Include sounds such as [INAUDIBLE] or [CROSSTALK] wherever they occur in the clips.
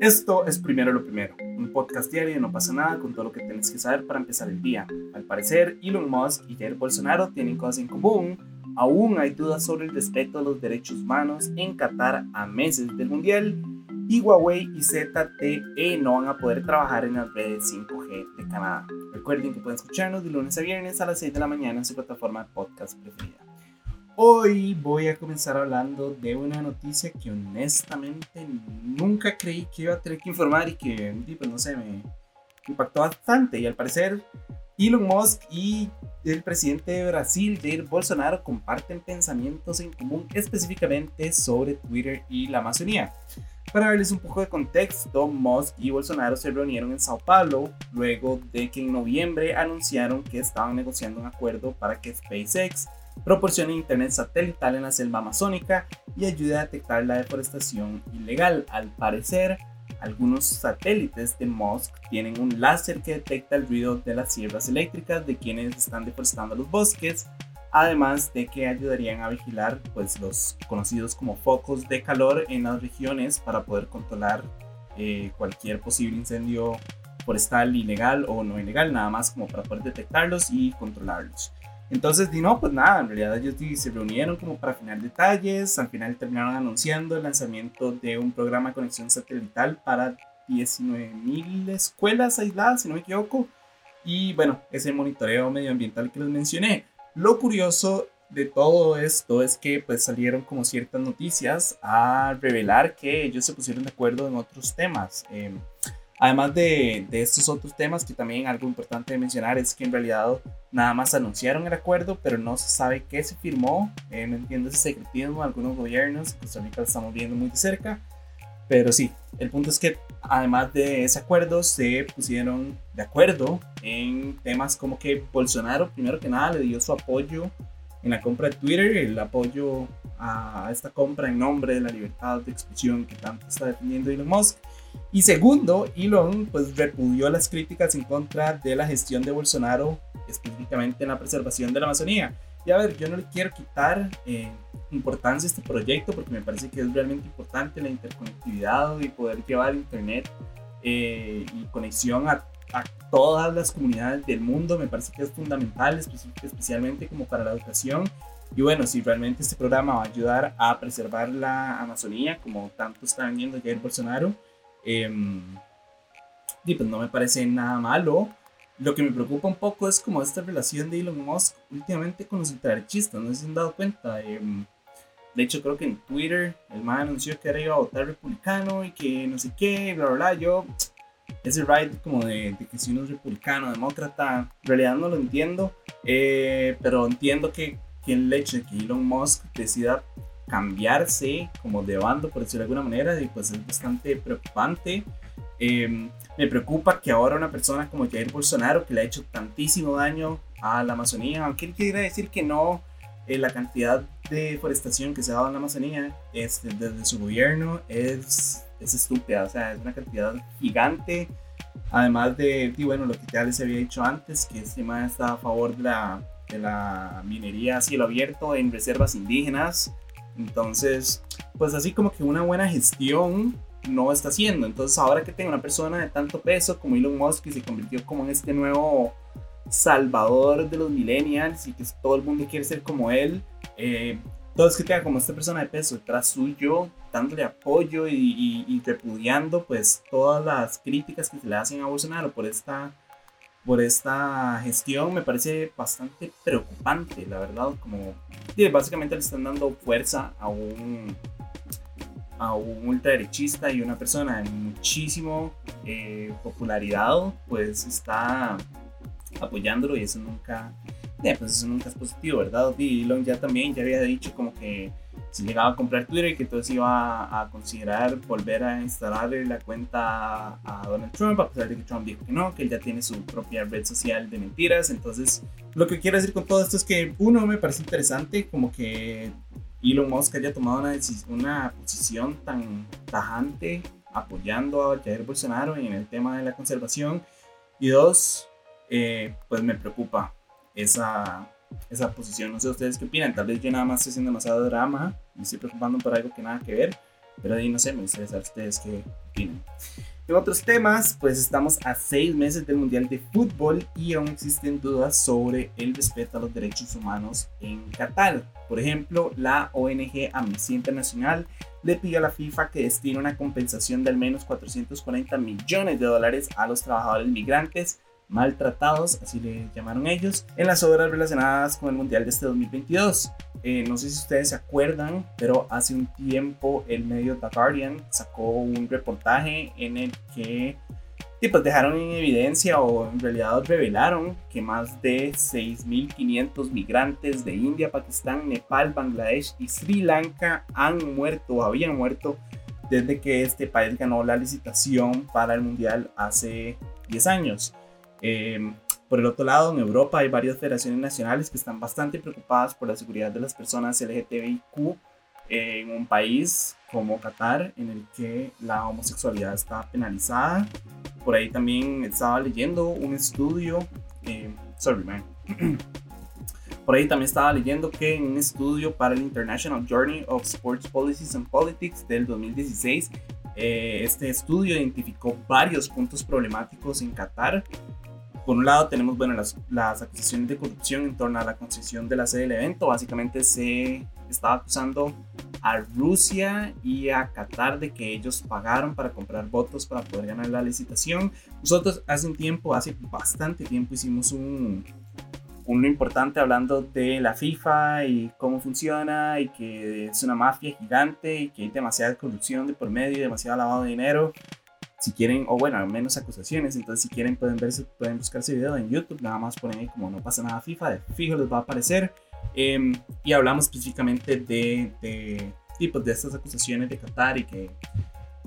Esto es Primero lo Primero, un podcast diario y no pasa nada con todo lo que tienes que saber para empezar el día. Al parecer, Elon Musk y Jair Bolsonaro tienen cosas en común. Aún hay dudas sobre el respeto a los derechos humanos en Qatar a meses del Mundial. Y Huawei y ZTE no van a poder trabajar en las redes 5G de Canadá. Recuerden que pueden escucharnos de lunes a viernes a las 6 de la mañana en su plataforma de podcast preferida. Hoy voy a comenzar hablando de una noticia que honestamente nunca creí que iba a tener que informar y que, pues no sé, me impactó bastante. Y al parecer, Elon Musk y el presidente de Brasil, Jair Bolsonaro, comparten pensamientos en común específicamente sobre Twitter y la Amazonía. Para darles un poco de contexto, Musk y Bolsonaro se reunieron en Sao Paulo luego de que en noviembre anunciaron que estaban negociando un acuerdo para que SpaceX proporciona internet satelital en la selva amazónica y ayuda a detectar la deforestación ilegal. Al parecer, algunos satélites de Musk tienen un láser que detecta el ruido de las sierras eléctricas de quienes están deforestando los bosques, además de que ayudarían a vigilar pues, los conocidos como focos de calor en las regiones para poder controlar eh, cualquier posible incendio forestal ilegal o no ilegal, nada más como para poder detectarlos y controlarlos. Entonces, di no, pues nada, en realidad ellos se reunieron como para afinar detalles, al final terminaron anunciando el lanzamiento de un programa de conexión satelital para 19.000 escuelas aisladas, si no me equivoco, y bueno, ese monitoreo medioambiental que les mencioné. Lo curioso de todo esto es que pues salieron como ciertas noticias a revelar que ellos se pusieron de acuerdo en otros temas. Eh, Además de, de, estos otros temas, que también algo importante de mencionar es que en realidad nada más anunciaron el acuerdo, pero no se sabe qué se firmó. Eh, no entiendo ese secretismo algunos gobiernos, Costa Rica lo estamos viendo muy de cerca. Pero sí, el punto es que además de ese acuerdo, se pusieron de acuerdo en temas como que Bolsonaro, primero que nada, le dio su apoyo en la compra de Twitter, el apoyo a esta compra en nombre de la libertad de expresión que tanto está defendiendo Elon Musk. Y segundo, Elon pues repudió las críticas en contra de la gestión de Bolsonaro, específicamente en la preservación de la Amazonía. Y a ver, yo no le quiero quitar eh, importancia a este proyecto porque me parece que es realmente importante la interconectividad y poder llevar internet eh, y conexión a, a, todas las comunidades del mundo. Me parece que es fundamental, especialmente como para la educación. Y bueno, si realmente este programa va a ayudar a preservar la Amazonía, como tanto están viendo Jair Bolsonaro, eh, y pues no me parece nada malo. Lo que me preocupa un poco es como esta relación de Elon Musk últimamente con los ultraderechistas, no sé si han dado cuenta. Eh, de hecho, creo que en Twitter el man anunció que ahora iba a votar republicano y que no sé qué, bla, bla, bla. Yo, ese ride como de, que si uno es republicano, demócrata, en realidad no lo entiendo. Eh, pero entiendo que, que el hecho de que Elon Musk decida cambiarse como de bando, por decirlo de alguna manera, y pues es bastante preocupante. Eh, me preocupa que ahora una persona como Jair Bolsonaro, que le ha hecho tantísimo daño a la Amazonía, aunque él quiera decir que no, eh, la cantidad de deforestación que se ha dado en la Amazonía este, desde su gobierno es, es estúpida, o sea, es una cantidad gigante. Además de, y bueno, lo que ya les había dicho antes, que este tema está a favor de la, de la minería a cielo abierto en reservas indígenas. Entonces, pues así como que una buena gestión no está haciendo. Entonces ahora que tengo una persona de tanto peso como Elon Musk y se convirtió como en este nuevo salvador de los millennials y que todo el mundo quiere ser como él, eh, que tenga como esta persona de peso detrás suyo, dándole apoyo y, y, repudiando pues todas las críticas que se le hacen a Bolsonaro por esta, por esta gestión, me parece bastante preocupante, la verdad, como básicamente le están dando fuerza a un a un ultraderechista y una persona de muchísimo eh, popularidad, pues está apoyándolo y eso nunca, eh, pues eso nunca es positivo, ¿verdad? Y Elon ya también ya había dicho como que si llegaba a comprar Twitter que entonces iba a, considerar volver a instalar la cuenta a Donald Trump, a pesar de que Trump dijo que no, que él ya tiene su propia red social de mentiras. Entonces, lo que quiero decir con todo esto es que uno me parece interesante como que Elon Musk haya tomado una, una posición tan tajante apoyando a Jair Bolsonaro en el tema de la conservación. Y dos, eh, pues me preocupa esa, esa posición. No sé ustedes qué opinan. Tal vez yo nada más estoy haciendo demasiado drama. Me estoy preocupando por algo que nada que ver. Pero ahí no sé, me gustaría saber ustedes qué opinan. En otros temas, pues estamos a seis meses del Mundial de Fútbol y aún existen dudas sobre el respeto a los derechos humanos en Qatar. Por ejemplo, la ONG Amnistía Internacional le pide a la FIFA que destine una compensación de al menos 440 millones de dólares a los trabajadores migrantes maltratados, así le llamaron ellos, en las obras relacionadas con el Mundial de este 2022. Eh, no sé si ustedes se acuerdan, pero hace un tiempo el medio The Guardian sacó un reportaje en el que pues dejaron en evidencia o en realidad revelaron que más de 6.500 migrantes de India, Pakistán, Nepal, Bangladesh y Sri Lanka han muerto o habían muerto desde que este país ganó la licitación para el Mundial hace 10 años. Eh, por el otro lado, en Europa hay varias federaciones nacionales que están bastante preocupadas por la seguridad de las personas LGTBIQ en un país como Qatar, en el que la homosexualidad está penalizada. Por ahí también estaba leyendo un estudio, eh, sorry man. [CLEARS THROAT] Por ahí también estaba leyendo que en un estudio para el International Journey of Sports Policies and Politics del 2016, eh, este estudio identificó varios puntos problemáticos en Qatar por un lado tenemos bueno, las, las, acusaciones de corrupción en torno a la concesión de la sede del evento. Básicamente se estaba acusando a Rusia y a Qatar de que ellos pagaron para comprar votos para poder ganar la licitación. Nosotros hace un tiempo, hace bastante tiempo, hicimos un, uno importante hablando de la FIFA y cómo funciona y que es una mafia gigante y que hay demasiada corrupción de por medio, demasiado lavado de dinero si quieren, o bueno, al menos acusaciones, entonces si quieren pueden verse, pueden buscar ese video en YouTube, nada más ponen ahí como no pasa nada FIFA, de fijo les va a aparecer. Em, y hablamos específicamente de, de tipos de estas acusaciones de Qatar y que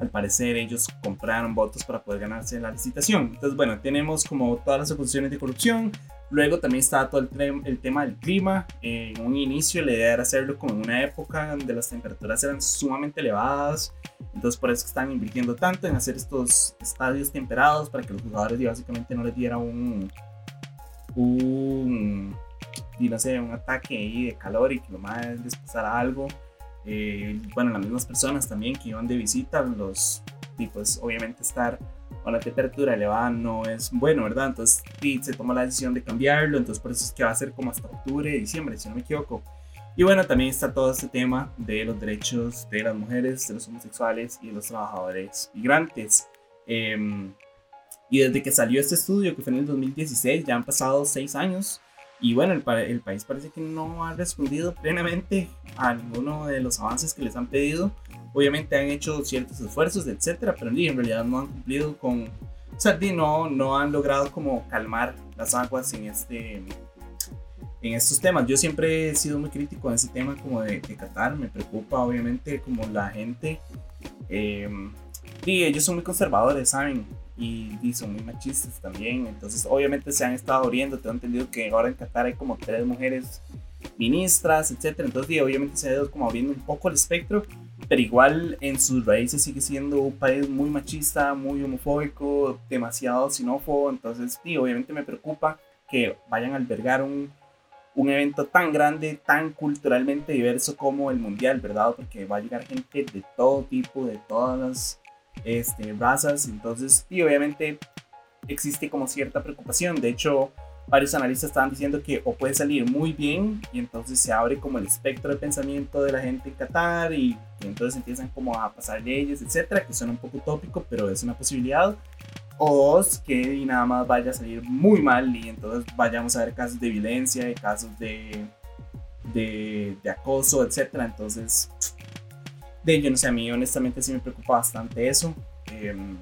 al parecer ellos compraron votos para poder ganarse la licitación. Entonces, bueno, tenemos como todas las acusaciones de corrupción, Luego también estaba todo el, el, tema del clima. En un inicio la idea era hacerlo como en una época donde las temperaturas eran sumamente elevadas. Entonces por eso están invirtiendo tanto en hacer estos estadios temperados para que los jugadores básicamente no les diera un, un, y no sé, un ataque ahí de calor y que lo más les pasara algo. Eh, bueno, las mismas personas también que iban de visita, los tipos obviamente estar la temperatura elevada no es bueno, ¿verdad? Entonces se toma la decisión de cambiarlo, entonces por eso es que va a ser como hasta octubre, diciembre, si no me equivoco. Y bueno, también está todo este tema de los derechos de las mujeres, de los homosexuales y de los trabajadores migrantes. Em, y desde que salió este estudio, que fue en el 2016, ya han pasado seis años. Y bueno, el, el, país parece que no ha respondido plenamente a ninguno de los avances que les han pedido. Obviamente han hecho ciertos esfuerzos, etcétera, pero en realidad no han cumplido con. O sea, no, no han logrado como calmar las aguas en este en estos temas. Yo siempre he sido muy crítico en ese tema como de, Qatar, me preocupa obviamente como la gente. Eh, y ellos son muy conservadores, ¿saben? Y, y, son muy machistas también. Entonces, obviamente se han estado abriendo. Tengo entendido que ahora en Qatar hay como tres mujeres ministras, etcétera. Entonces, obviamente se ha ido como abriendo un poco el espectro, pero igual en sus raíces sigue siendo un país muy machista, muy homofóbico, demasiado xenófobo. Entonces, sí, obviamente me preocupa que vayan a albergar un, un evento tan grande, tan culturalmente diverso como el Mundial, ¿verdad? Porque va a llegar gente de todo tipo, de todas las este, razas. Entonces, y obviamente existe como cierta preocupación. De hecho, varios analistas estaban diciendo que o puede salir muy bien y entonces se abre como el espectro de pensamiento de la gente en Qatar y, entonces empiezan como a pasar leyes, etcétera, que suena un poco utópico, pero es una posibilidad. O dos, que nada más vaya a salir muy mal y entonces vayamos a ver casos de violencia, casos de, de, de acoso, etcétera. Entonces, de yo no sé, a mí honestamente sí me preocupa bastante eso. Em,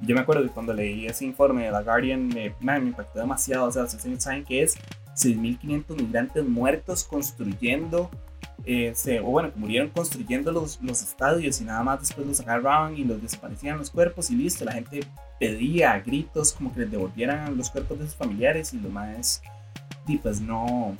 yo me acuerdo que cuando leí ese informe de The Guardian me, me impactó demasiado. O sea, ustedes saben que es 6.500 migrantes muertos construyendo, eh, o bueno, que murieron construyendo los, los estadios y nada más después los agarraban y los desaparecían los cuerpos y listo. La gente pedía a gritos como que les devolvieran los cuerpos de sus familiares y lo más, y pues no,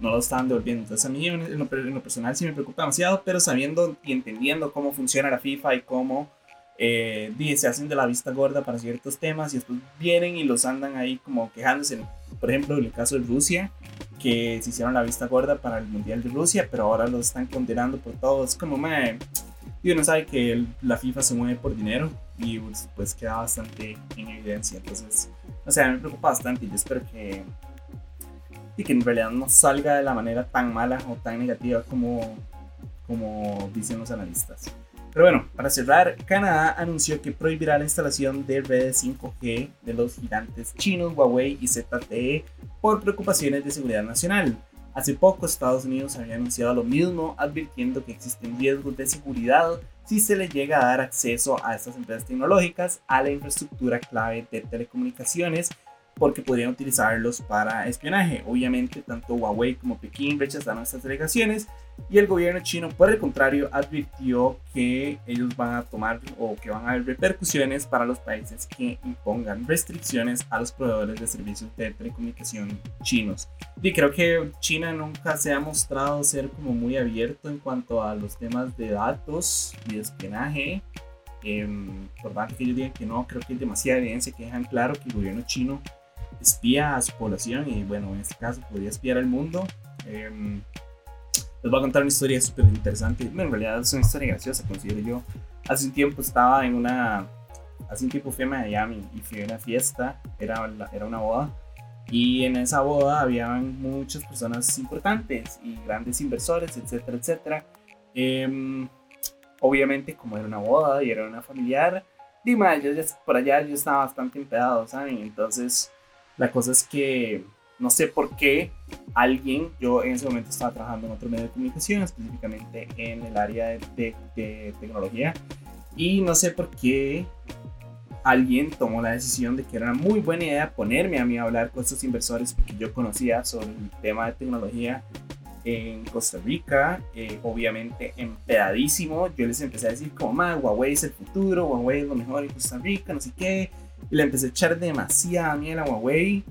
no lo estaban devolviendo. Entonces a mí en lo, personal sí me preocupa demasiado, pero sabiendo y entendiendo cómo funciona la FIFA y cómo eh, se hacen de la vista gorda para ciertos temas y después vienen y los andan ahí como quejándose. Por ejemplo, en el caso de Rusia, que se hicieron la vista gorda para el Mundial de Rusia, pero ahora los están condenando por todo. Es como, man, y uno sabe que la FIFA se mueve por dinero y pues, pues, queda bastante en evidencia. Entonces, o sea, me preocupa bastante y yo espero que, y que en realidad no salga de la manera tan mala o tan negativa como, como dicen los analistas. Pero bueno, para cerrar, Canadá anunció que prohibirá la instalación de redes 5G de los gigantes chinos Huawei y ZTE por preocupaciones de seguridad nacional. Hace poco Estados Unidos había anunciado lo mismo, advirtiendo que existen riesgos de seguridad si se le llega a dar acceso a estas empresas tecnológicas a la infraestructura clave de telecomunicaciones porque podrían utilizarlos para espionaje. Obviamente, tanto Huawei como Pekín rechazaron estas delegaciones y el gobierno chino, por el contrario, advirtió que ellos van a tomar o que van a haber repercusiones para los países que impongan restricciones a los proveedores de servicios de telecomunicación chinos. Y creo que China nunca se ha mostrado ser como muy abierto en cuanto a los temas de datos y de espionaje. Eh, por más que ellos digan que no, creo que hay demasiada evidencia que dejan claro que el gobierno chino espía a su población y bueno, en este caso podría espiar al mundo. Em, les voy a contar una historia súper interesante. Bueno, en realidad es una historia graciosa, considero yo. Hace un tiempo estaba en una... Hace un tiempo fui a Miami y fui a una fiesta, era, era una boda. Y en esa boda habían muchas personas importantes y grandes inversores, etcétera, etcétera. Em, obviamente, como era una boda y era una familiar, dime, yo ya por allá yo estaba bastante empedado, ¿saben? Entonces, la cosa es que no sé por qué alguien, yo en ese momento estaba trabajando en otro medio de comunicación, específicamente en el área de, tecnología, y no sé por qué alguien tomó la decisión de que era una muy buena idea ponerme a mí a hablar con estos inversores porque yo conocía sobre el tema de tecnología en Costa Rica, eh, obviamente empedadísimo. Yo les empecé a decir como, más Huawei es el futuro, Huawei es lo mejor en Costa Rica, no sé qué. Y le empecé a echar demasiada miel a Huawei.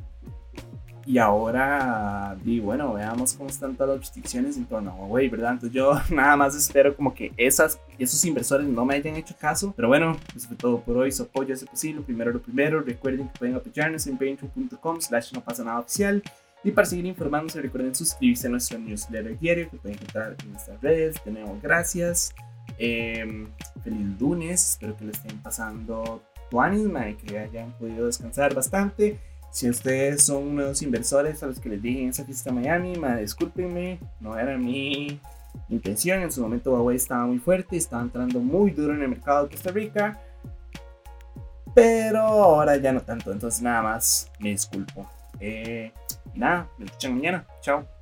Y ahora, y bueno, veamos cómo están todas las restricciones en torno a Huawei, ¿verdad? Entonces yo [LAUGHS] nada más espero como que esas, esos inversores no me hayan hecho caso. Pero bueno, eso fue todo por hoy. Su apoyo es posible. Primero lo primero. Recuerden que pueden apoyarnos en patreon.com slash no pasa nada oficial. Y para seguir informándose, recuerden suscribirse a nuestro newsletter diario que pueden encontrar en nuestras redes. De nuevo, gracias. Em, feliz lunes. Espero que lo estén pasando y que hayan podido descansar bastante. Si ustedes son unos inversores a los que les dije en esa fiesta Miami, ma, discúlpenme, no era mi intención. En su momento Huawei estaba muy fuerte, estaba entrando muy duro en el mercado de Costa Rica. Pero ahora ya no tanto, entonces nada más me disculpo. Eh, nada, me escuchan mañana. Chao.